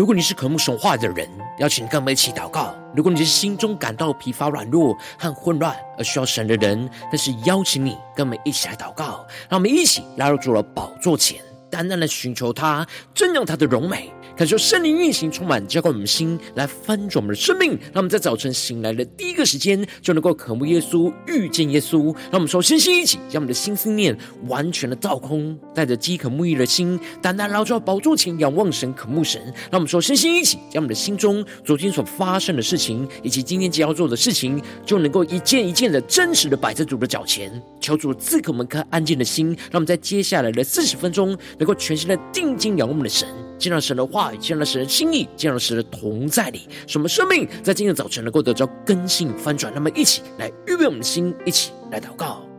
如果你是渴慕神话的人，邀请跟我们一起祷告；如果你是心中感到疲乏、软弱和混乱而需要神的人，但是邀请你跟我们一起来祷告。让我们一起拉入主的宝座前，单单的寻求他，瞻仰他的荣美。感受圣灵运行，充满浇灌我们的心，来翻转我们的生命。让我们在早晨醒来的第一个时间，就能够渴慕耶稣，遇见耶稣。让我们说，身心一起，将我们的心思念完全的倒空，带着饥渴沐浴的心，单单来到宝座前仰望神，渴慕神。让我们说，身心一起，将我们的心中昨天所发生的事情，以及今天将要做的事情，就能够一件一件的真实的摆在主的脚前，求主赐给我们颗安静的心。让我们在接下来的四十分钟，能够全心的定睛仰望我们的神。见到神的话语，见到神的心意，见到神的同在里，使我们生命在今天早晨能够得到更新翻转。那么，一起来预备我们的心，一起来祷告。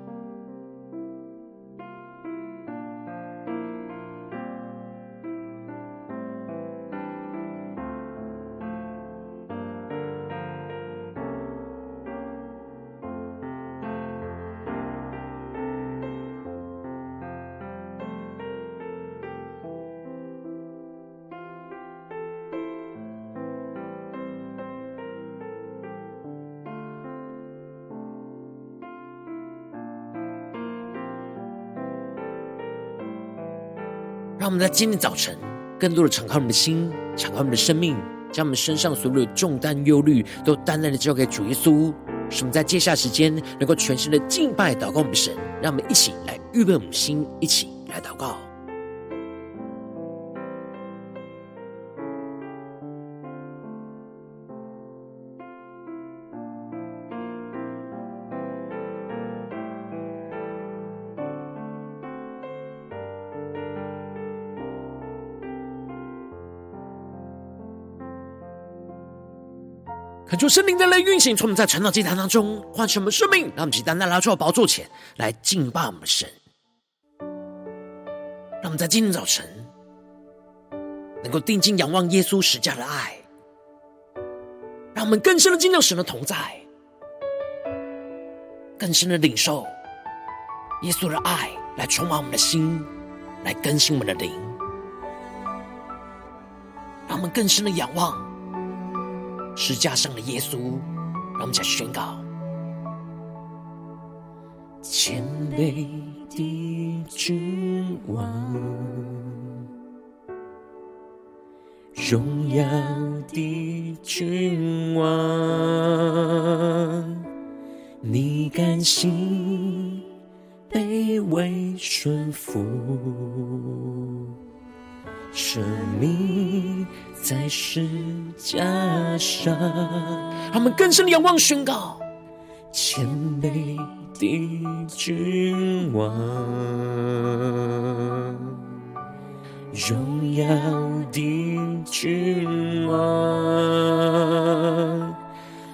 让我们在今天早晨，更多的敞开我们的心，敞开我们的生命，将我们身上所有的重担、忧虑，都淡淡的交给主耶稣。使我们在接下时间，能够全心的敬拜、祷告我们的神。让我们一起来预备我们的心，一起来祷告。主圣灵的来运行，从我们在成长祭坛当中唤醒我们生命，让我们起单单来到宝座前来敬拜我们的神。让我们在今天早晨能够定睛仰望耶稣十架的爱，让我们更深的经历神的同在，更深的领受耶稣的爱来充满我们的心，来更新我们的灵，让我们更深的仰望。十架上的耶稣，让我们再宣告：谦卑的君王，荣耀的君王，你甘心卑微顺服。生命在十架上，他们更深仰望宣告：谦卑的君王，荣耀的君王，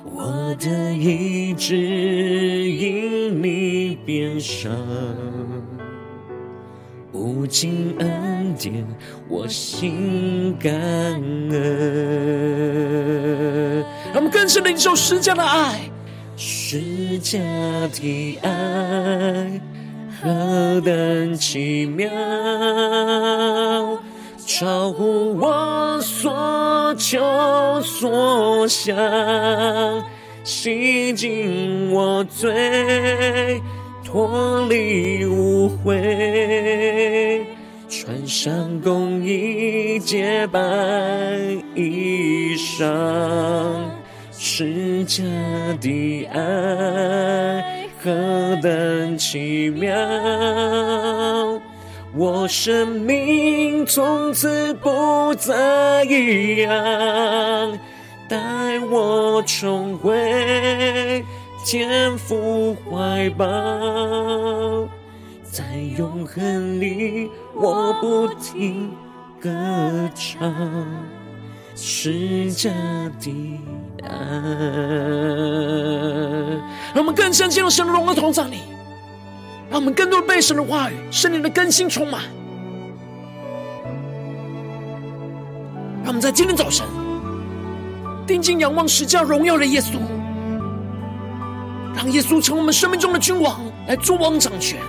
我的意志因你变伤。无尽恩典，我心感恩。让我们更深领受十架的爱，十架的爱何等奇妙，超乎我所求所想，洗净我罪。脱离污秽，穿上公义洁白衣裳，十架的爱何等奇妙，我生命从此不再一样，带我重回。天父怀抱，在永恒里，我不停歌唱，十架的爱。让我们更深进入神的荣耀同在里，让我们更多被神的话语、圣灵的更新充满。让我们在今天早晨定睛仰望十架荣耀的耶稣。让耶稣成我们生命中的君王，来做王掌权，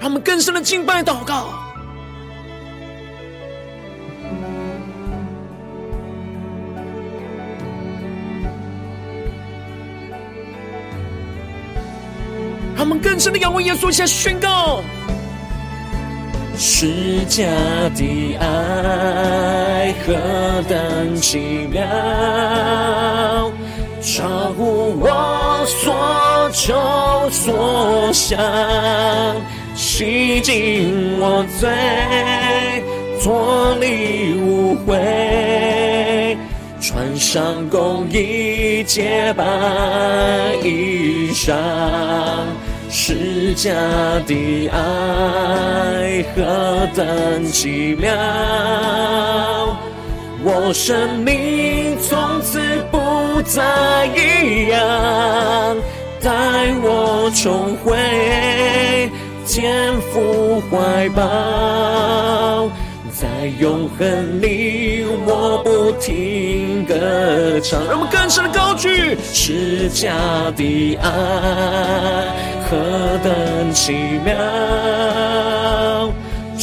让我们更深的敬拜祷告。他们更深的仰望耶稣，向宣告：世家的爱何等奇妙，照乎我。所求所想，洗净我罪，脱离污秽，穿上公义洁白衣裳。十架的爱何等奇妙，我生命从此不再一样，带我重回天父怀抱。在永恒里，我不停歌唱。让我们更深的高举，十架的爱何等奇妙，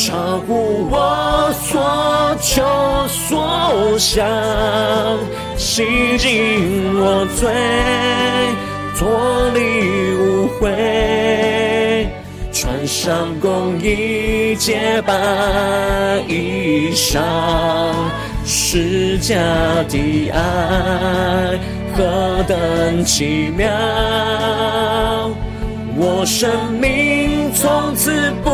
超乎我所求所想，洗净我罪，脱离污秽。穿上公义洁白衣裳，十架的爱何等奇妙，我生命从此不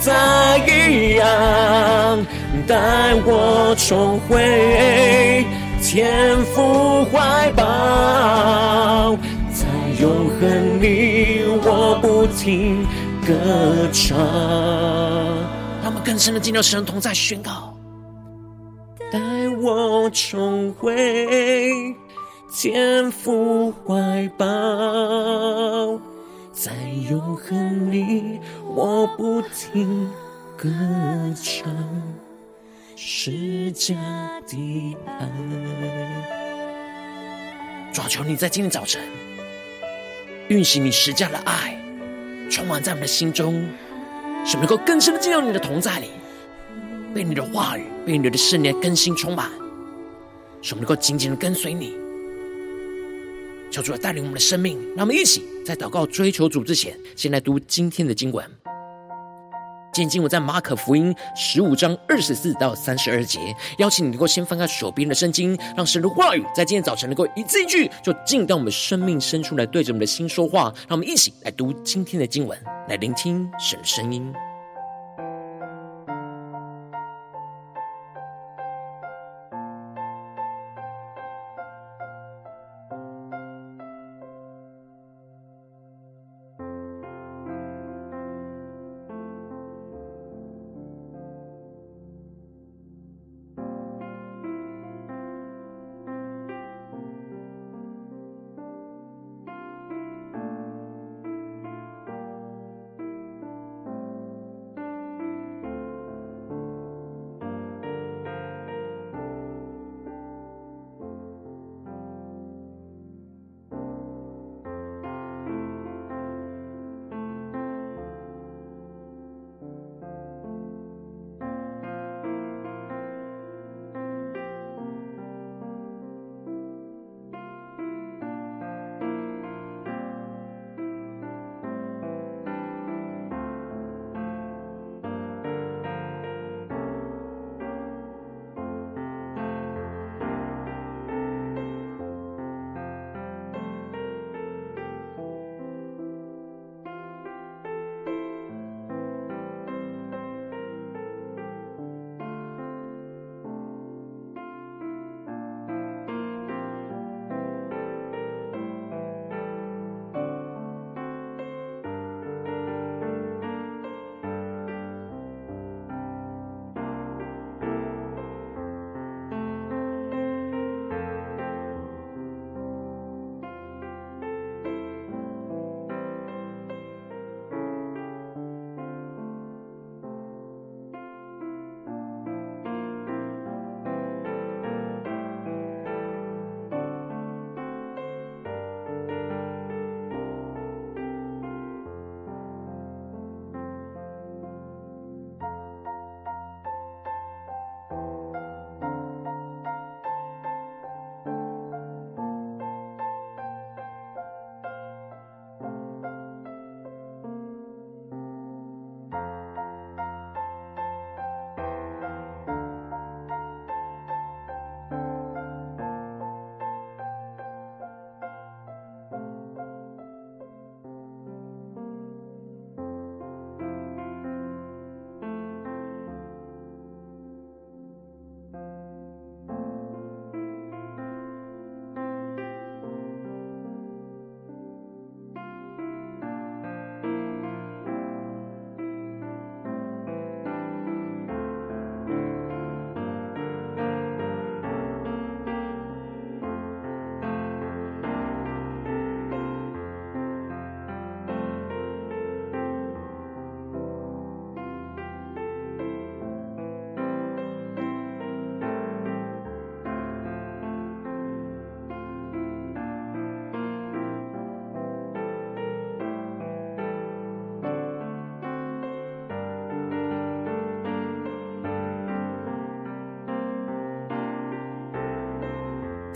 再一样，带我重回天父怀抱，在永恒里我不停歌唱，让我们更深的进入神同在宣告，带我重回天父怀抱，在永恒里我不停歌唱，十架的爱。主，求你在今天早晨运行你十架的爱。充满在我们的心中，使能够更深的进入你的同在里，被你的话语、被你的圣灵更新充满，使能够紧紧的跟随你。求主来带领我们的生命，让我们一起在祷告追求主之前，先来读今天的经文。今天经文在马可福音十五章二十四到三十二节，邀请你能够先翻开手边的圣经，让神的话语在今天早晨能够一字一句，就进到我们生命深处来，对着我们的心说话。让我们一起来读今天的经文，来聆听神的声音。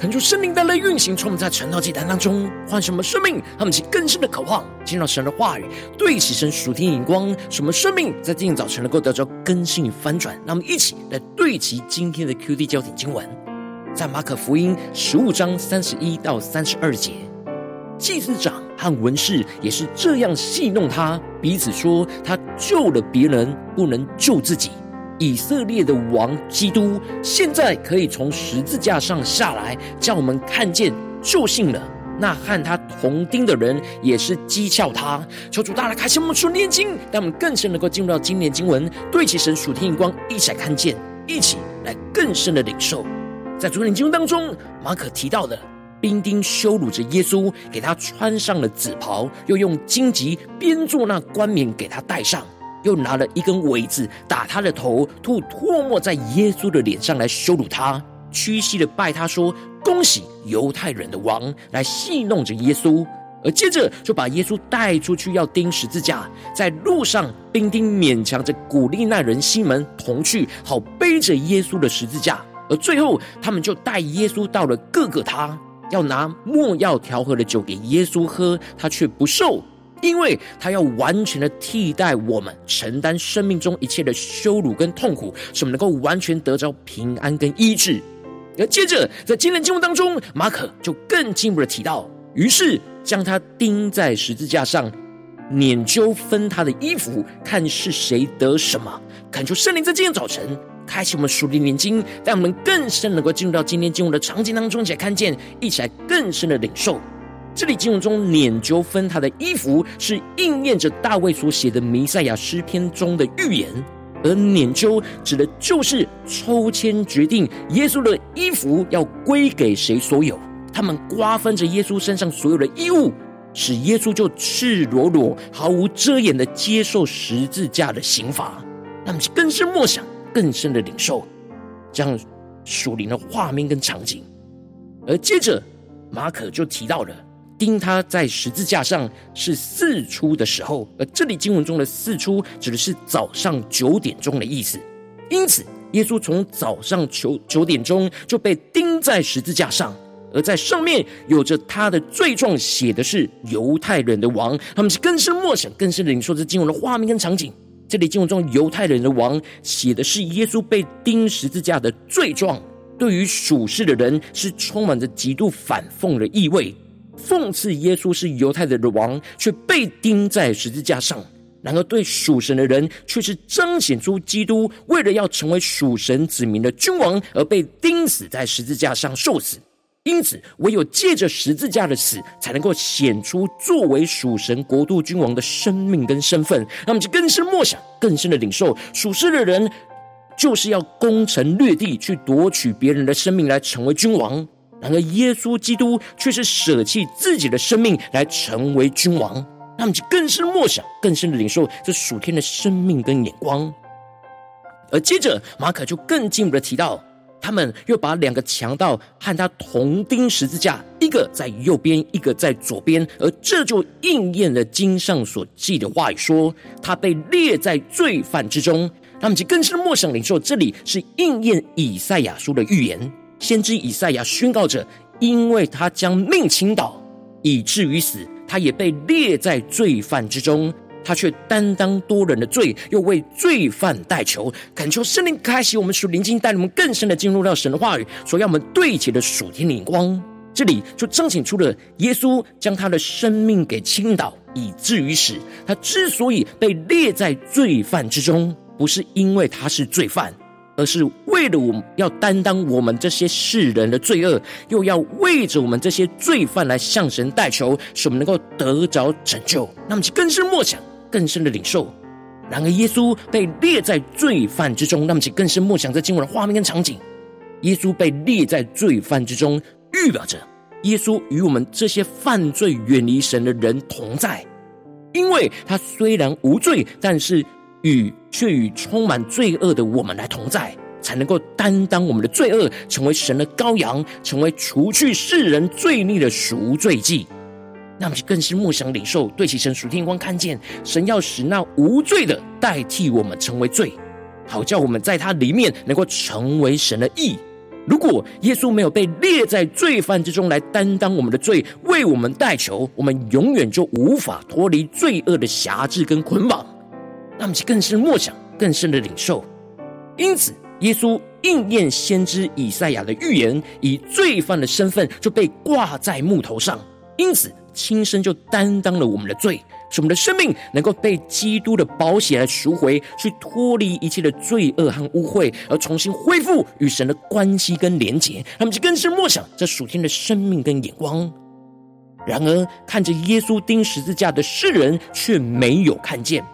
恳求圣灵带来运行，充满在传道祭坛当中，唤醒我们生命，他们起更深的渴望，听到神的话语，对齐神属天眼光，使我们生命在今天早晨能够得着更新与翻转。让我们一起来对齐今天的 QD 焦点经文，在马可福音十五章三十一到三十二节，祭司长和文士也是这样戏弄他，彼此说：他救了别人，不能救自己。以色列的王基督现在可以从十字架上下来，叫我们看见救信了。那和他同钉的人也是讥诮他。求主大大开启我们属灵经，让我们更深能够进入到今年经文，对齐神属天眼光，一起来看见，一起来更深的领受。在昨天经文当中，马可提到的兵丁羞辱着耶稣，给他穿上了紫袍，又用荆棘编做那冠冕给他戴上。又拿了一根苇子打他的头，吐唾沫在耶稣的脸上来羞辱他，屈膝的拜他说：“恭喜犹太人的王！”来戏弄着耶稣，而接着就把耶稣带出去要钉十字架。在路上，兵丁勉强着鼓励那人西门同去，好背着耶稣的十字架。而最后，他们就带耶稣到了各个他，要拿莫药调和的酒给耶稣喝，他却不受。因为他要完全的替代我们，承担生命中一切的羞辱跟痛苦，使我们能够完全得着平安跟医治。而接着在今天经文当中，马可就更进一步的提到，于是将他钉在十字架上，拈阄分他的衣服，看是谁得什么。恳求圣灵在今天早晨开启我们属灵眼睛，让我们更深能够进入到今天经文的场景当中，一起来看见，一起来更深的领受。这里经文中拈阄分他的衣服，是应验着大卫所写的弥赛亚诗篇中的预言，而拈阄指的就是抽签决定耶稣的衣服要归给谁所有。他们瓜分着耶稣身上所有的衣物，使耶稣就赤裸裸、毫无遮掩的接受十字架的刑罚。他们是更深默想、更深的领受这样属灵的画面跟场景。而接着马可就提到了。钉他在十字架上是四出的时候，而这里经文中的四出指的是早上九点钟的意思。因此，耶稣从早上九九点钟就被钉在十字架上，而在上面有着他的罪状，写的是犹太人的王。他们是更深默想、更深领受这经文的画面跟场景。这里经文中犹太人的王写的是耶稣被钉十字架的罪状，对于属世的人是充满着极度反讽的意味。讽刺耶稣是犹太的王，却被钉在十字架上；然而对属神的人，却是彰显出基督为了要成为属神子民的君王，而被钉死在十字架上受死。因此，唯有借着十字架的死，才能够显出作为属神国度君王的生命跟身份。那么就更深默想，更深的领受属世的人，就是要攻城略地，去夺取别人的生命，来成为君王。然而，耶稣基督却是舍弃自己的生命来成为君王，他们就更深默想、更深的领受这属天的生命跟眼光。而接着，马可就更进一步的提到，他们又把两个强盗和他同钉十字架，一个在右边，一个在左边，而这就应验了经上所记的话语，说他被列在罪犯之中。他们就更深的默想领受，这里是应验以赛亚书的预言。先知以赛亚宣告着：“因为他将命倾倒，以至于死，他也被列在罪犯之中。他却担当多人的罪，又为罪犯代求。恳求圣灵开启我们属灵经，带领我们更深的进入到神的话语，所要我们对齐的属天灵光。这里就彰显出了耶稣将他的生命给倾倒，以至于死。他之所以被列在罪犯之中，不是因为他是罪犯。”而是为了我们要担当我们这些世人的罪恶，又要为着我们这些罪犯来向神代求，使我们能够得着拯救。那么就更深默想，更深的领受。然而耶稣被列在罪犯之中，那么就更深默想这经文的画面跟场景。耶稣被列在罪犯之中，预表着耶稣与我们这些犯罪、远离神的人同在，因为他虽然无罪，但是。与却与充满罪恶的我们来同在，才能够担当我们的罪恶，成为神的羔羊，成为除去世人罪孽的赎罪祭。那么就更是默想领受，对其神属天光看见，神要使那无罪的代替我们成为罪，好叫我们在他里面能够成为神的义。如果耶稣没有被列在罪犯之中来担当我们的罪，为我们代求，我们永远就无法脱离罪恶的辖制跟捆绑。那么，就更是默想，更深的领受。因此，耶稣应验先知以赛亚的预言，以罪犯的身份就被挂在木头上，因此亲身就担当了我们的罪。使我们的生命能够被基督的宝血来赎回，去脱离一切的罪恶和污秽，而重新恢复与神的关系跟连结。他们就更是默想这属天的生命跟眼光。然而，看着耶稣钉十字架的世人却没有看见，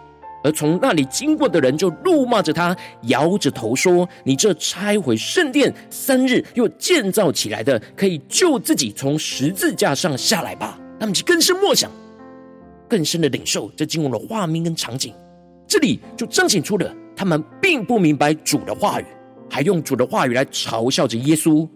而从那里经过的人就怒骂着他，摇着头说：“你这拆毁圣殿三日又建造起来的，可以救自己从十字架上下来吧。”他们就更是默想。更深的领受这经文的画面跟场景，这里就彰显出了他们并不明白主的话语，还用主的话语来嘲笑着耶稣。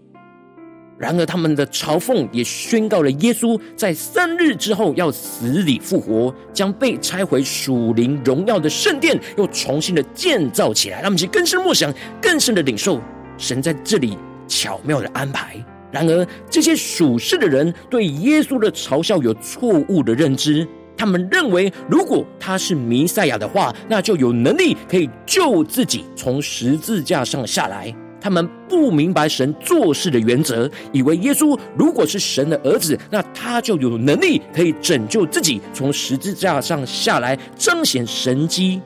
然而，他们的嘲讽也宣告了耶稣在三日之后要死里复活，将被拆毁属灵荣耀的圣殿又重新的建造起来。他们去更深默想，更深的领受神在这里巧妙的安排。然而，这些属世的人对耶稣的嘲笑有错误的认知。他们认为，如果他是弥赛亚的话，那就有能力可以救自己从十字架上下来。他们不明白神做事的原则，以为耶稣如果是神的儿子，那他就有能力可以拯救自己从十字架上下来，彰显神迹。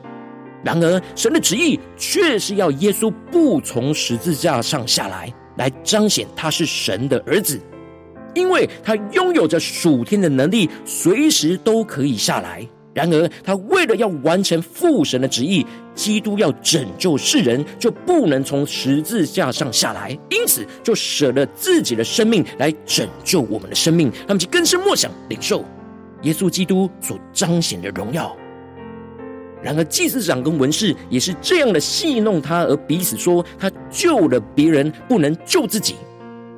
然而，神的旨意却是要耶稣不从十字架上下来，来彰显他是神的儿子。因为他拥有着属天的能力，随时都可以下来。然而，他为了要完成父神的旨意，基督要拯救世人，就不能从十字架上下来，因此就舍了自己的生命来拯救我们的生命。他们就更深默想领受耶稣基督所彰显的荣耀。然而，祭司长跟文士也是这样的戏弄他，而彼此说他救了别人，不能救自己。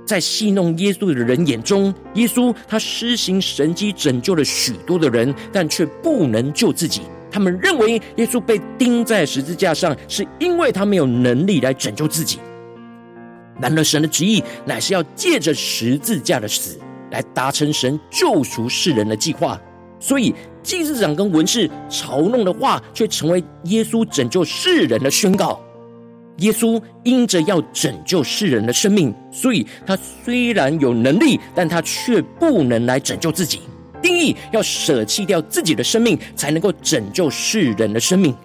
在戏弄耶稣的人眼中，耶稣他施行神迹，拯救了许多的人，但却不能救自己。他们认为耶稣被钉在十字架上，是因为他没有能力来拯救自己。然而，神的旨意乃是要借着十字架的死，来达成神救赎世人的计划。所以，祭司长跟文士嘲弄的话，却成为耶稣拯救世人的宣告。耶稣因着要拯救世人的生命，所以他虽然有能力，但他却不能来拯救自己。定义要舍弃掉自己的生命，才能够拯救世人的生命。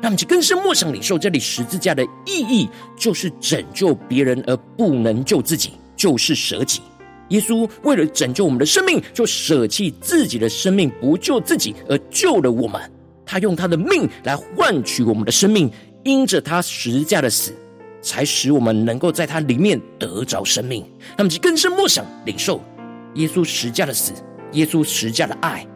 那么，就更深默想领受这里十字架的意义，就是拯救别人而不能救自己，就是舍己。耶稣为了拯救我们的生命，就舍弃自己的生命，不救自己，而救了我们。他用他的命来换取我们的生命。因着他十字架的死，才使我们能够在他里面得着生命。那么就更深默想领受耶稣十字架的死，耶稣十字架的爱。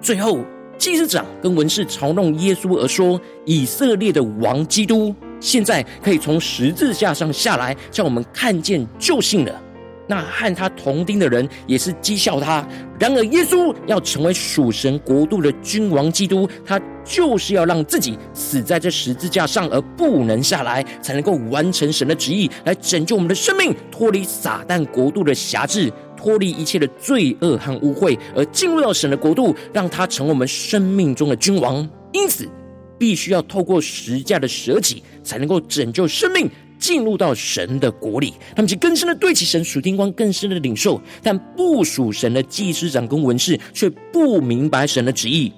最后，祭司长跟文士嘲弄耶稣而说：“以色列的王基督，现在可以从十字架上下来，叫我们看见救信了。”那和他同钉的人也是讥笑他。然而，耶稣要成为属神国度的君王基督，他就是要让自己死在这十字架上，而不能下来，才能够完成神的旨意，来拯救我们的生命，脱离撒旦国度的辖制，脱离一切的罪恶和污秽，而进入到神的国度，让他成为我们生命中的君王。因此，必须要透过十架的舍己，才能够拯救生命。进入到神的国里，他们就更深的对齐神属天光，更深的领受。但不属神的祭司长跟文士却不明白神的旨意。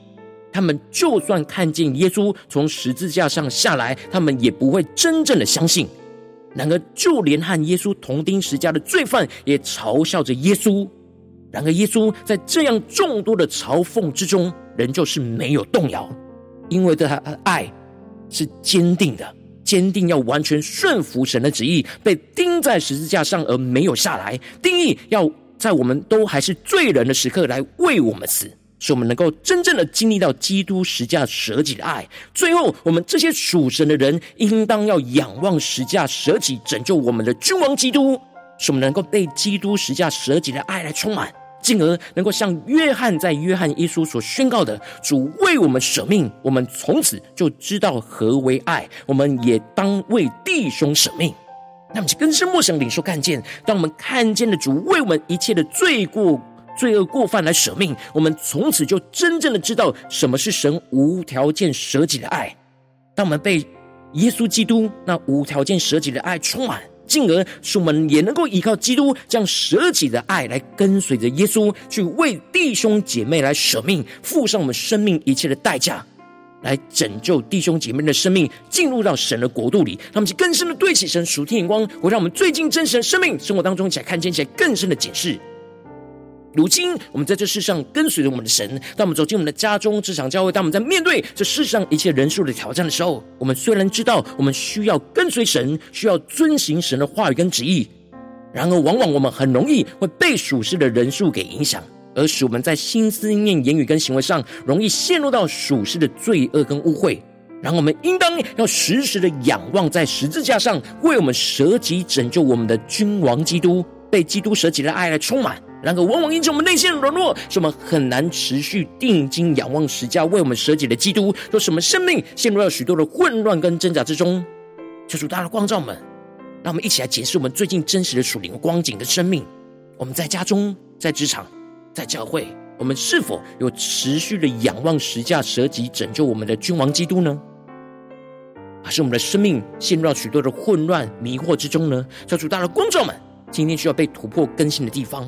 他们就算看见耶稣从十字架上下来，他们也不会真正的相信。然而，就连和耶稣同钉十架的罪犯也嘲笑着耶稣。然而，耶稣在这样众多的嘲讽之中，仍旧是没有动摇，因为他的爱是坚定的。坚定要完全顺服神的旨意，被钉在十字架上而没有下来。定义要在我们都还是罪人的时刻来为我们死，使我们能够真正的经历到基督十架舍己的爱。最后，我们这些属神的人，应当要仰望十架舍己拯救我们的君王基督，使我们能够被基督十架舍己的爱来充满。进而能够像约翰在约翰一书所宣告的，主为我们舍命，我们从此就知道何为爱。我们也当为弟兄舍命。那么，就更深默想领受看见。当我们看见了主为我们一切的罪过、罪恶过犯来舍命，我们从此就真正的知道什么是神无条件舍己的爱。当我们被耶稣基督那无条件舍己的爱充满，进而使我们也能够依靠基督这样舍己的爱来跟随着耶稣，去为弟兄姐妹来舍命，付上我们生命一切的代价。来拯救弟兄姐妹的生命，进入到神的国度里，他们去更深的对起神属天眼光，会让我们最近真实的生命生活当中，一起来看见一些更深的警示。如今我们在这世上跟随着我们的神，当我们走进我们的家中、职场、教会，当我们在面对这世上一切人数的挑战的时候，我们虽然知道我们需要跟随神，需要遵行神的话语跟旨意，然而往往我们很容易会被属世的人数给影响。而使我们在心思念、言语跟行为上，容易陷入到属世的罪恶跟污秽。然后我们应当要时时的仰望在十字架上为我们舍己拯救我们的君王基督，被基督舍己的爱来充满。然而往往因着我们内心的软弱，使我们很难持续定睛仰望十架为我们舍己的基督，使我们生命陷入了许多的混乱跟挣扎之中。求主大的光照们，让我们一起来检视我们最近真实的属灵光景的生命。我们在家中，在职场。在教会，我们是否有持续的仰望十架舍己拯救我们的君王基督呢？还是我们的生命陷入到许多的混乱迷惑之中呢？求主大的光照们，今天需要被突破更新的地方。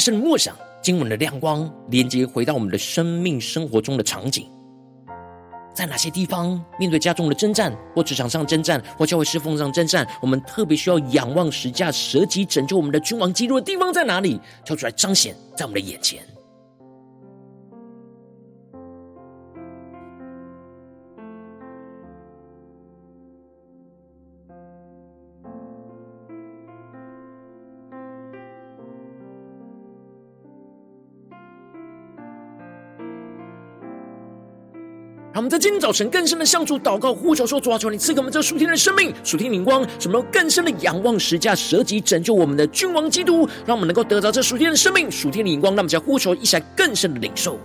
深默想经文的亮光，连接回到我们的生命生活中的场景，在哪些地方面对家中的征战，或职场上征战，或教会侍奉上征战，我们特别需要仰望十架舍己拯救我们的君王基督的地方在哪里？跳出来彰显在我们的眼前。让我们在今天早晨更深的向主祷告呼求说：主啊，求你赐给我们这属天的生命、属天灵光，使我们更深的仰望十架舍己拯救我们的君王基督，让我们能够得到这属天的生命、属天的灵光。让我们在呼求一下更深的领受。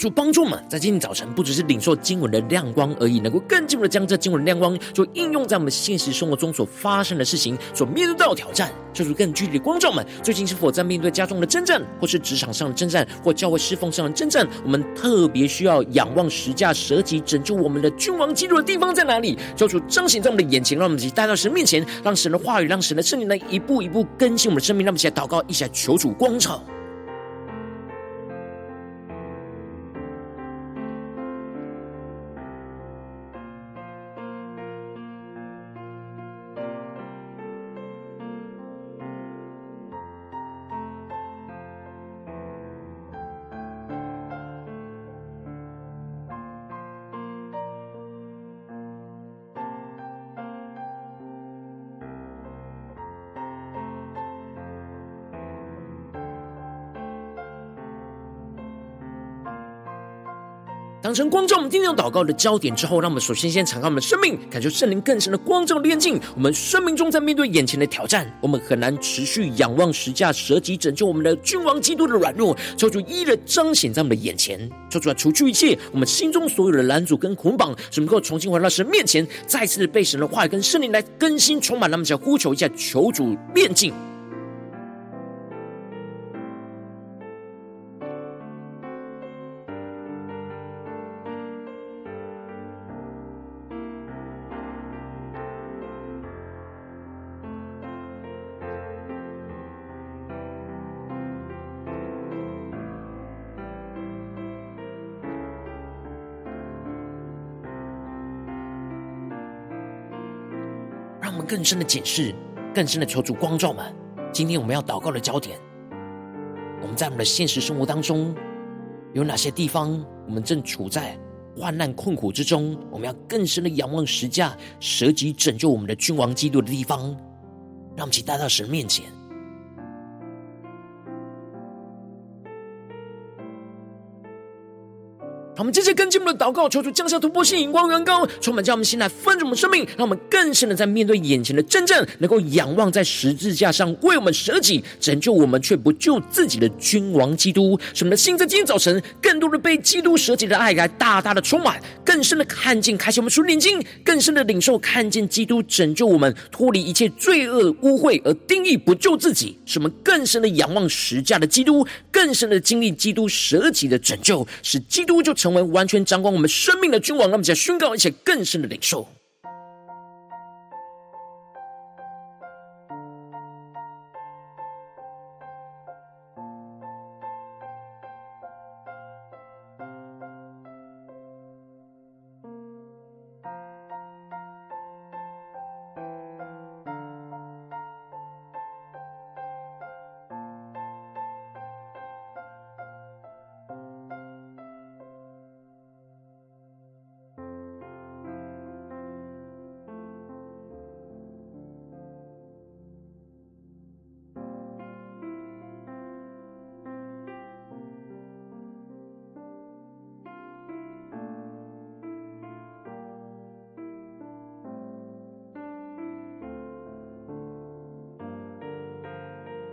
主帮助我们，在今天早晨不只是领受经文的亮光而已，能够更进一步的将这经文的亮光，就应用在我们现实生活中所发生的事情，所面对到的挑战。求主更具体的光照们，最近是否在面对家中的征战，或是职场上的征战，或教会侍奉上的征战？我们特别需要仰望十架舍己拯救我们的君王基督的地方在哪里？求主彰显在我们的眼前，让我们一起带到神面前，让神的话语，让神的圣灵来一步一步更新我们的生命。让我们一起来祷告，一起来求主光照。当成光照我们今天祷告的焦点之后，让我们首先先敞开我们的生命，感受圣灵更深的光照的炼净。我们生命中在面对眼前的挑战，我们很难持续仰望十架舍己拯救我们的君王基督的软弱，求主一一的彰显在我们的眼前，求主来除去一切我们心中所有的拦阻跟捆绑，使能够重新回到神面前，再次被神的话语跟圣灵来更新充满。那么，想呼求一下，求主炼净。更深的解释，更深的求主光照们。今天我们要祷告的焦点，我们在我们的现实生活当中有哪些地方，我们正处在患难困苦之中？我们要更深的仰望十架，舍己拯救我们的君王基督的地方，让我们请带到神面前。我们接着跟进我们的祷告，求主降下突破性、眼光、远高，充满将我们心来分盛我们生命，让我们更深的在面对眼前的真正，能够仰望在十字架上为我们舍己、拯救我们却不救自己的君王基督。使我们的心在今天早晨更多的被基督舍己的爱来大大的充满，更深的看见、开启我们属灵眼睛，更深的领受看见基督拯救我们脱离一切罪恶污秽而定义不救自己。使我们更深的仰望十架的基督，更深的经历基督舍己的拯救，使基督就成。成为完全掌管我们生命的君王，让我们在宣告，一些更深的领受。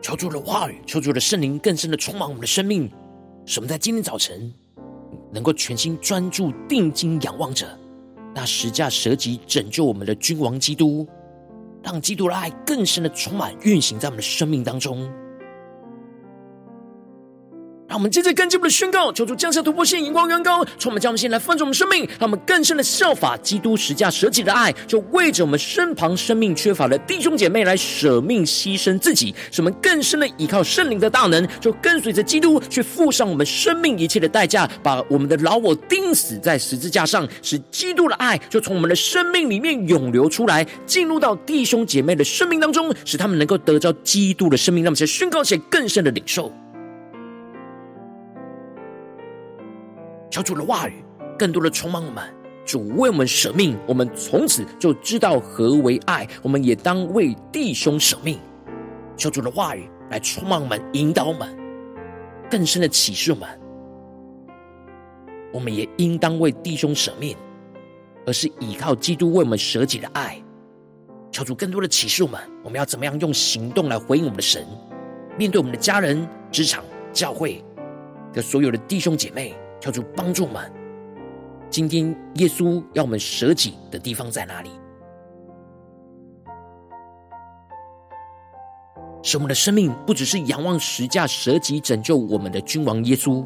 求主的话语，求主的圣灵更深的充满我们的生命，使我们在今天早晨能够全心专注、定睛仰望着那十架舍己拯救我们的君王基督，让基督的爱更深的充满运行在我们的生命当中。我们接着跟进我们的宣告，求主降下突破性、眼光远高，充满将我们心来放盛我们生命，让我们更深的效法基督十架舍己的爱，就为着我们身旁生命缺乏的弟兄姐妹来舍命牺牲自己，使我们更深的依靠圣灵的大能，就跟随着基督去付上我们生命一切的代价，把我们的老我钉死在十字架上，使基督的爱就从我们的生命里面涌流出来，进入到弟兄姐妹的生命当中，使他们能够得着基督的生命，让我们先宣告些更深的领受。求主的话语，更多的充满我们。主为我们舍命，我们从此就知道何为爱。我们也当为弟兄舍命。求主的话语来充满我们，引导我们，更深的启示我们。我们也应当为弟兄舍命，而是依靠基督为我们舍己的爱。求主更多的启示我们，我们要怎么样用行动来回应我们的神？面对我们的家人、职场、教会的所有的弟兄姐妹。求主帮助我们。今天耶稣要我们舍己的地方在哪里？使我们的生命不只是仰望十架舍己拯救我们的君王耶稣，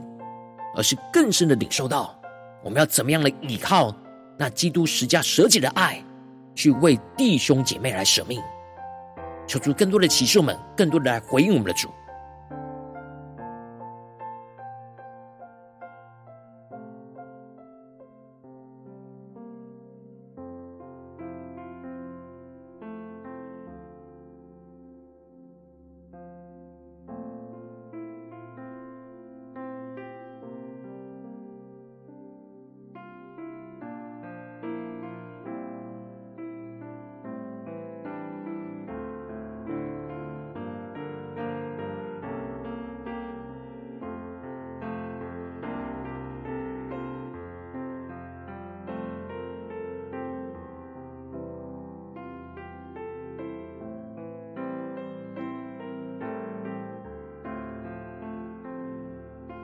而是更深的领受到我们要怎么样的依靠那基督十架舍己的爱，去为弟兄姐妹来舍命。求主更多的启示我们，更多的来回应我们的主。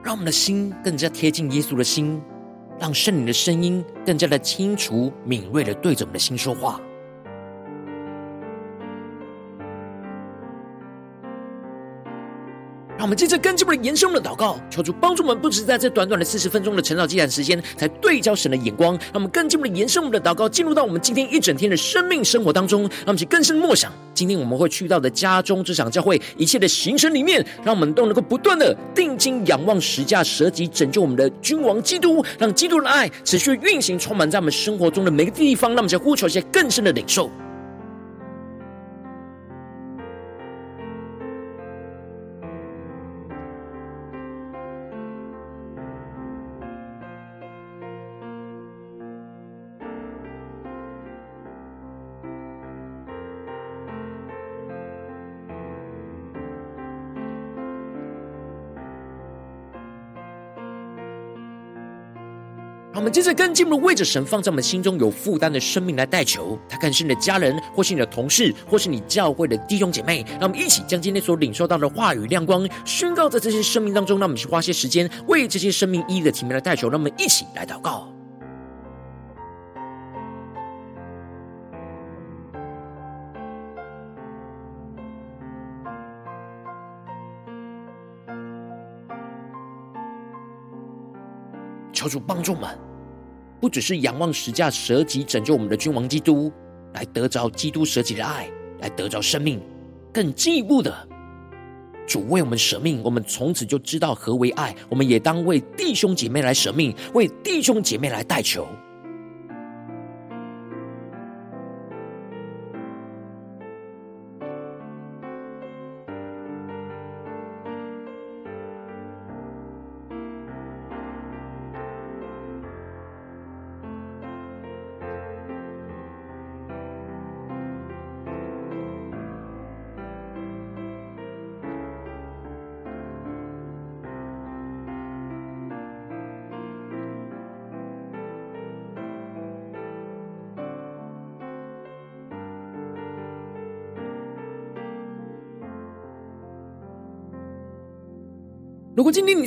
让我们的心更加贴近耶稣的心，让圣灵的声音更加的清楚、敏锐的对着我们的心说话。我们接着更进我们的延伸我们的祷告，求主帮助我们，不只是在这短短的四十分钟的晨祷祭坛时间，才对焦神的眼光。让我们更进一步的延伸我们的祷告，进入到我们今天一整天的生命生活当中。让我们去更深默想，今天我们会去到的家中、这场、教会一切的行程里面，让我们都能够不断的定睛仰望十架舍己拯救我们的君王基督，让基督的爱持续运行，充满在我们生活中的每个地方。让我们去呼求一些更深的领受。接着跟进一步为着神放在我们心中有负担的生命来代求，他可能是你的家人，或是你的同事，或是你教会的弟兄姐妹。让我们一起将今天所领受到的话语亮光宣告在这些生命当中。让我们去花些时间为这些生命一一的提名来代求。让我们一起来祷告。求主帮助们，不只是仰望十架舍己拯救我们的君王基督，来得着基督舍己的爱，来得着生命，更进一步的，主为我们舍命，我们从此就知道何为爱。我们也当为弟兄姐妹来舍命，为弟兄姐妹来代求。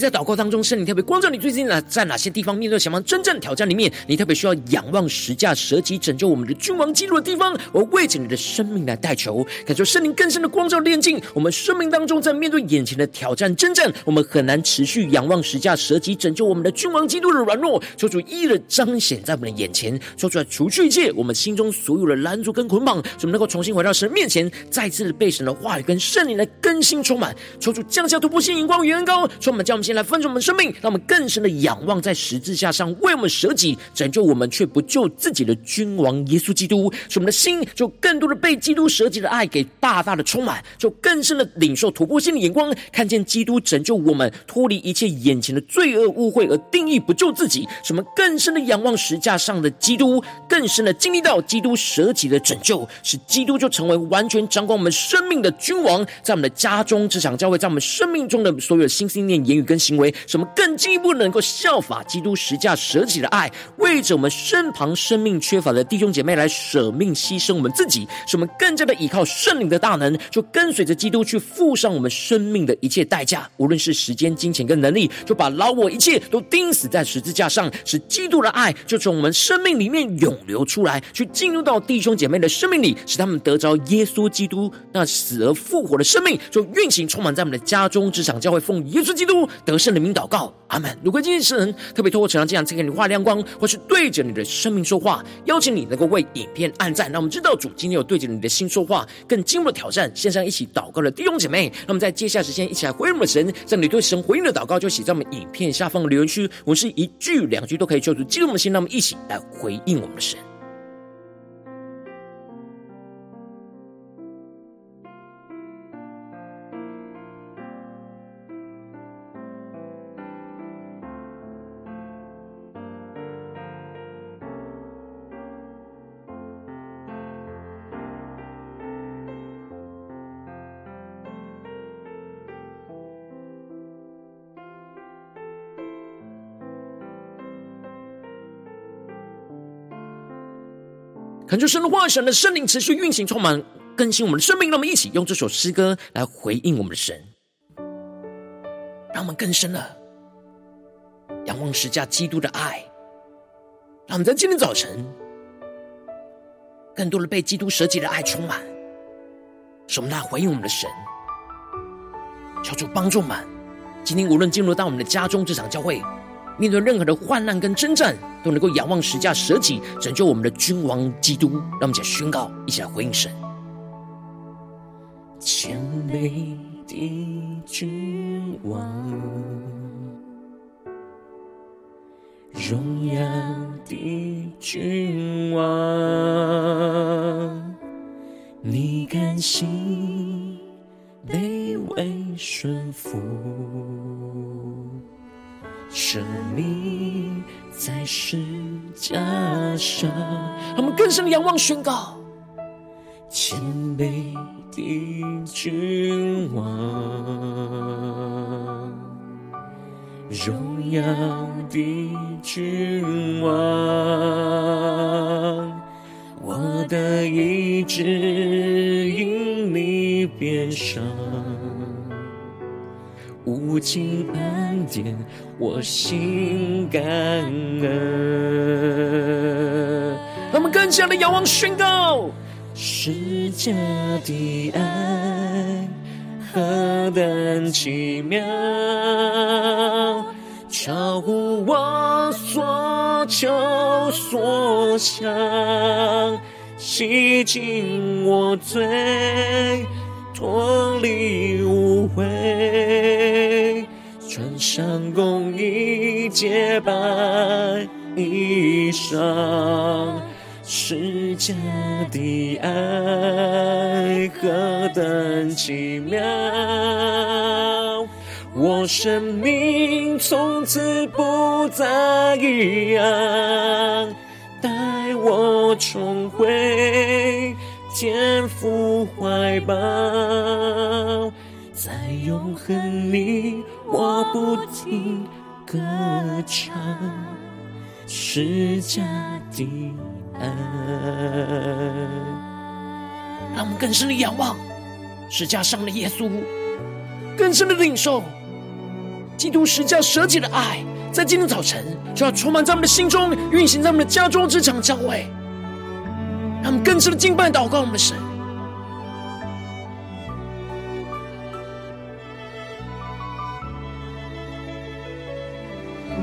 在祷告当中，圣灵特别光照你，最近呢在哪些地方面对什么真正挑战里面，你特别需要仰望十架舍己拯救我们的君王基督的地方，我为着你的生命来代求，感受圣灵更深的光照炼净我们生命当中，在面对眼前的挑战征战，我们很难持续仰望十架舍己拯救我们的君王基督的软弱，求主一一的彰显在我们的眼前，说出来除去一切我们心中所有的拦阻跟捆绑，使我们能够重新回到神面前，再次被神的话语跟圣灵来更新充满，求主降下突破性眼光与恩膏。充满，将我们来分盛我们生命，让我们更深的仰望在十字架上为我们舍己、拯救我们却不救自己的君王耶稣基督，使我们的心就更多的被基督舍己的爱给大大的充满，就更深的领受突破性的眼光，看见基督拯救我们脱离一切眼前的罪恶污秽而定义不救自己，使我们更深的仰望十架上的基督，更深的经历到基督舍己的拯救，使基督就成为完全掌管我们生命的君王，在我们的家中、职场、教会，在我们生命中的所有的心、思念、言语。跟行为，使我们更进一步能够效法基督十架舍己的爱，为着我们身旁生命缺乏的弟兄姐妹来舍命牺牲我们自己，使我们更加的依靠圣灵的大能，就跟随着基督去付上我们生命的一切代价，无论是时间、金钱跟能力，就把老我一切都钉死在十字架上，使基督的爱就从我们生命里面涌流出来，去进入到弟兄姐妹的生命里，使他们得着耶稣基督那死而复活的生命，就运行充满在我们的家中、职场、教会，奉耶稣基督得胜的名祷告，阿门。如果今天神特别透过成长这样赐给你画亮光，或是对着你的生命说话，邀请你能够为影片按赞。让我们知道主今天有对着你的心说话，更进一步挑战。线上一起祷告的弟兄姐妹，那么在接下来时间一起来回应我们的神。在你对神回应的祷告，就写在我们影片下方的留言区。我们是一句两句都可以救主激动我们的心，那么一起来回应我们的神。恳求神的话语，神的圣灵持续运行，充满更新我们的生命。让我们一起用这首诗歌来回应我们的神，让我们更深的仰望十架基督的爱。让我们在今天早晨，更多的被基督舍己的爱充满，使我们来回应我们的神。求主帮助们，今天无论进入到我们的家中这场教会。面对任何的患难跟征战，都能够仰望十架舍己，拯救我们的君王基督。让我们一起来宣告，一起来回应神。谦卑的君王，荣耀的君王，你甘心卑微顺服。生命在十架上，让我们更深仰望宣告，谦卑的君王，荣耀的君王，我的意志因你变伤，无尽恩典，我心感恩。让我们更加的仰望宣告，世界的爱何等奇妙，超乎我所求所想，洗净我罪，脱离污秽，穿上公义洁白衣裳。世界的爱何等奇妙，我生命从此不再一样，带我重回天父怀抱，在永恒里我不停歌唱，施加的让我们更深的仰望十架上的耶稣，更深的领受。基督十架舍己的爱，在今天早晨就要充满在我们的心中，运行在我们的家中、职场、教会。让我们更深的敬拜、祷告我们的神。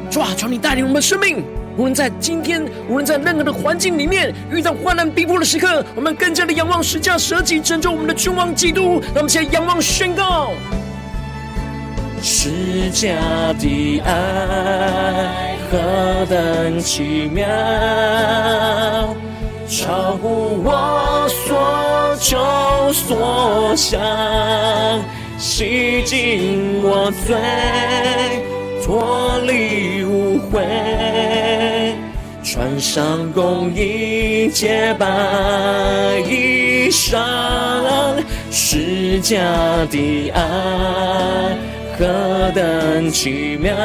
主啊，求你带领我们的生命。无论在今天，无论在任何的环境里面，遇到患难逼迫的时刻，我们更加的仰望十架舍己拯救我们的君王基督。让我们一起来仰望宣告：十架的爱何等奇妙，超乎我所求所想，洗净我罪。脱离污秽，穿上公义洁白衣裳，施加的爱何等奇妙，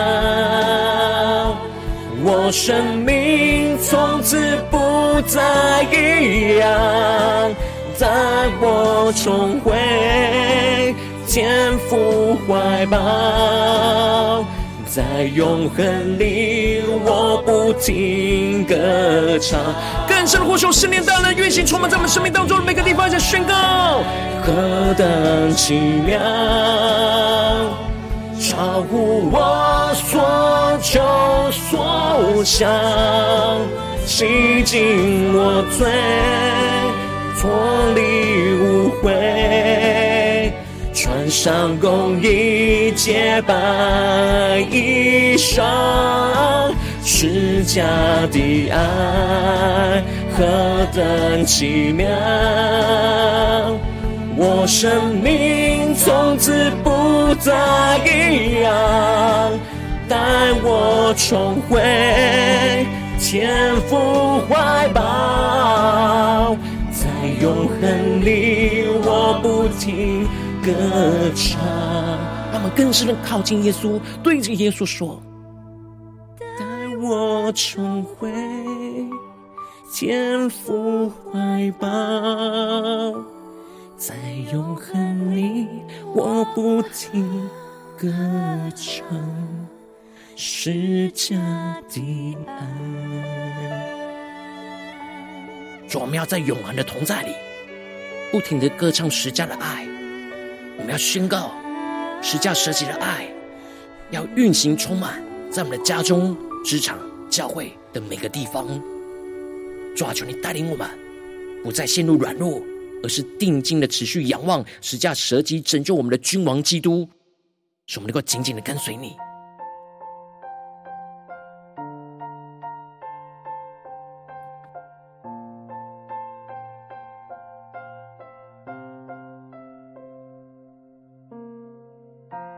我生命从此不再一样，带我重回天父怀抱。在永恒里，我不停歌唱。更深的呼求，圣灵大能运行，充满在我们生命当中的每个地方，在宣告何等奇妙，超乎我所求所想，洗净我罪，脱离污秽。穿上公义洁白衣裳，施加的爱何等奇妙，我生命从此不再一样，带我重回天父怀抱，在永恒里我不停。歌唱，让我们更深的靠近耶稣，对着耶稣说：“带我重回天父怀抱，在永恒里我不停歌唱，十架的爱。”，我们要在永恒的同在里，不停的歌唱十架的爱。我们要宣告十架舍己的爱，要运行充满在我们的家中、职场、教会的每个地方。主啊，求你带领我们，不再陷入软弱，而是定睛的持续仰望十架舍己拯救我们的君王基督，使我们能够紧紧的跟随你。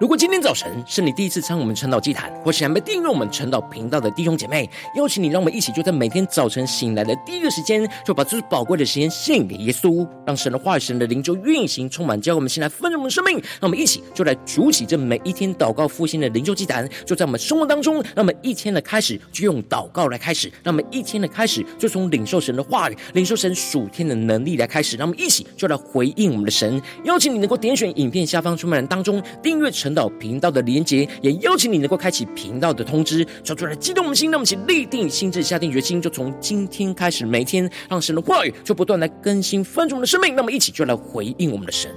如果今天早晨是你第一次参我们晨祷祭坛，或是还没订阅我们晨祷频道的弟兄姐妹，邀请你，让我们一起就在每天早晨醒来的第一个时间，就把最宝贵的时间献给耶稣，让神的话语、神的灵就运行充满，教我们先来丰盛我们的生命。让我们一起就来筑起这每一天祷告复兴的灵修祭坛，就在我们生活当中。让我们一天的开始就用祷告来开始，让我们一天的开始就从领受神的话语、领受神属天的能力来开始。让我们一起就来回应我们的神。邀请你能够点选影片下方出门栏当中订阅。成到频道的连接，也邀请你能够开启频道的通知，传出来激动我们心，让我们一起立定心智，下定决心，就从今天开始，每天让神的话语就不断来更新翻转我们的生命，那么一起就来回应我们的神。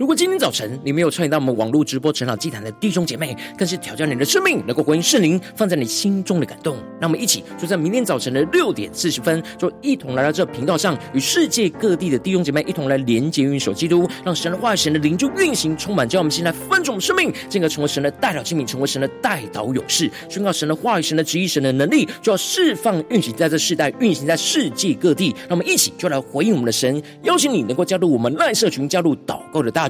如果今天早晨你没有参与到我们网络直播成长祭坛的弟兄姐妹，更是挑战你的生命，能够回应圣灵放在你心中的感动。让我们一起就在明天早晨的六点四十分，就一同来到这频道上，与世界各地的弟兄姐妹一同来连接、运手基督，让神的话语、神的灵就运行充满，叫我们现在翻转我们生命，进而成为神的代表器皿，成为神的代祷勇士，宣告神的话语、神的旨意、神的能力，就要释放、运行在这世代，运行在世界各地。让我们一起就来回应我们的神，邀请你能够加入我们赖社群，加入祷告的大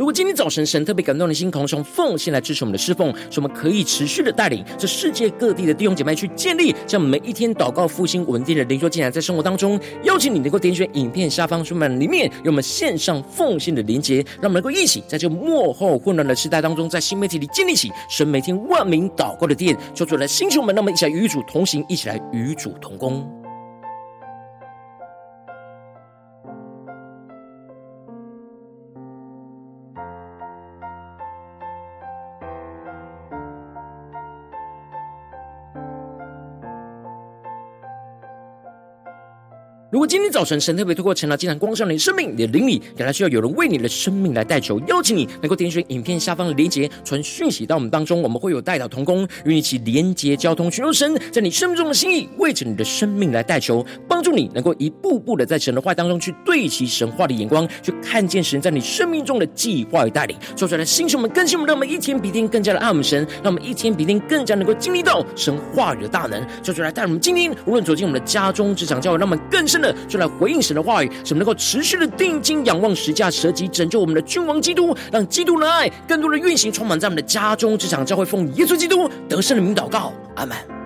如果今天早晨神特别感动的心，同时奉献来支持我们的侍奉，使我们可以持续的带领这世界各地的弟兄姐妹去建立这样每一天祷告复兴稳定的灵修进来，在生活当中，邀请你能够点选影片下方说明里面有我们线上奉献的连结，让我们能够一起在这幕后混乱的时代当中，在新媒体里建立起神每天万名祷告的殿，求主来兴起我们，让我们一起来与主同行，一起来与主同工。如果今天早晨神特别透过晨祷祭坛光照你的生命，你的灵里，感到需要有人为你的生命来代求，邀请你能够点选影片下方的连结，传讯息到我们当中，我们会有代祷同工与你一起连结交通，寻求神在你生命中的心意，为着你的生命来代求，帮助你能够一步步的在神的话当中去对齐神话的眼光，去看见神在你生命中的计划与带领，说出来的心胸们更新我们，让我们一天比一天更加的爱我们神，让我们一天比一天更加能够经历到神话语的大能，说出来带我们今天无论走进我们的家中、职场、教会，让我们更深的。就来回应神的话语，使我们能够持续的定睛仰望十架舍己拯救我们的君王基督，让基督的爱更多的运行充满在我们的家中、职场、教会，奉耶稣基督得胜的名祷告，阿门。